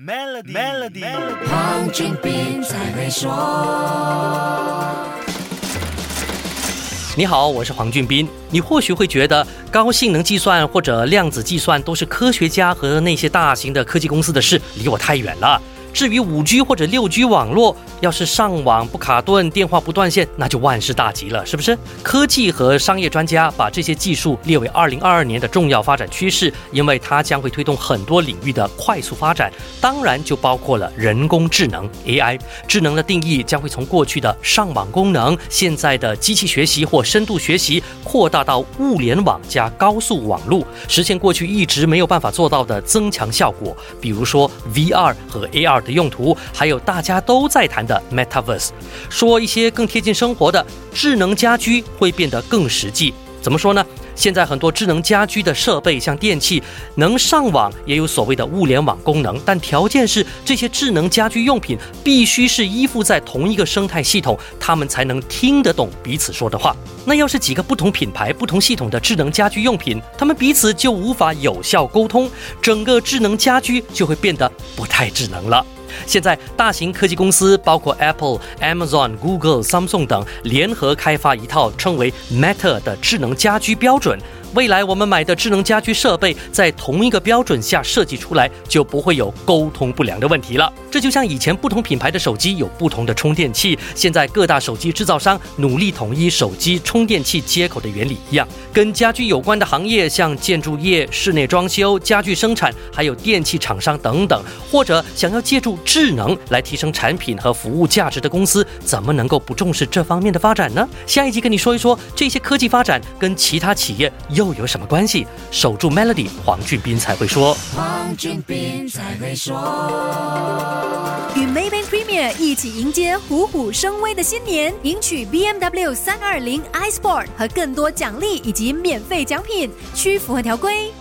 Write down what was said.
Melody，Melody，黄俊斌才会说。你好，我是黄俊斌。你或许会觉得高性能计算或者量子计算都是科学家和那些大型的科技公司的事，离我太远了。至于五 G 或者六 G 网络，要是上网不卡顿，电话不断线，那就万事大吉了，是不是？科技和商业专家把这些技术列为二零二二年的重要发展趋势，因为它将会推动很多领域的快速发展，当然就包括了人工智能 AI。智能的定义将会从过去的上网功能，现在的机器学习或深度学习，扩大到物联网加高速网络，实现过去一直没有办法做到的增强效果，比如说 VR 和 AR。的用途，还有大家都在谈的 Metaverse，说一些更贴近生活的智能家居会变得更实际。怎么说呢？现在很多智能家居的设备，像电器，能上网，也有所谓的物联网功能，但条件是这些智能家居用品必须是依附在同一个生态系统，他们才能听得懂彼此说的话。那要是几个不同品牌、不同系统的智能家居用品，他们彼此就无法有效沟通，整个智能家居就会变得不太智能了。现在，大型科技公司包括 Apple、Amazon、Google、Samsung 等联合开发一套称为 Meta 的智能家居标准。准未来我们买的智能家居设备在同一个标准下设计出来，就不会有沟通不良的问题了。这就像以前不同品牌的手机有不同的充电器，现在各大手机制造商努力统一手机充电器接口的原理一样。跟家居有关的行业，像建筑业、室内装修、家具生产，还有电器厂商等等，或者想要借助智能来提升产品和服务价值的公司，怎么能够不重视这方面的发展呢？下一集跟你说一说这些科技发展跟其他企业。又有什么关系？守住 Melody，黄俊斌才会说。黄俊斌才会说。与 Maybank Premier 一起迎接虎虎生威的新年，赢取 BMW 三二零 iSport 和更多奖励以及免费奖品，需符合条规。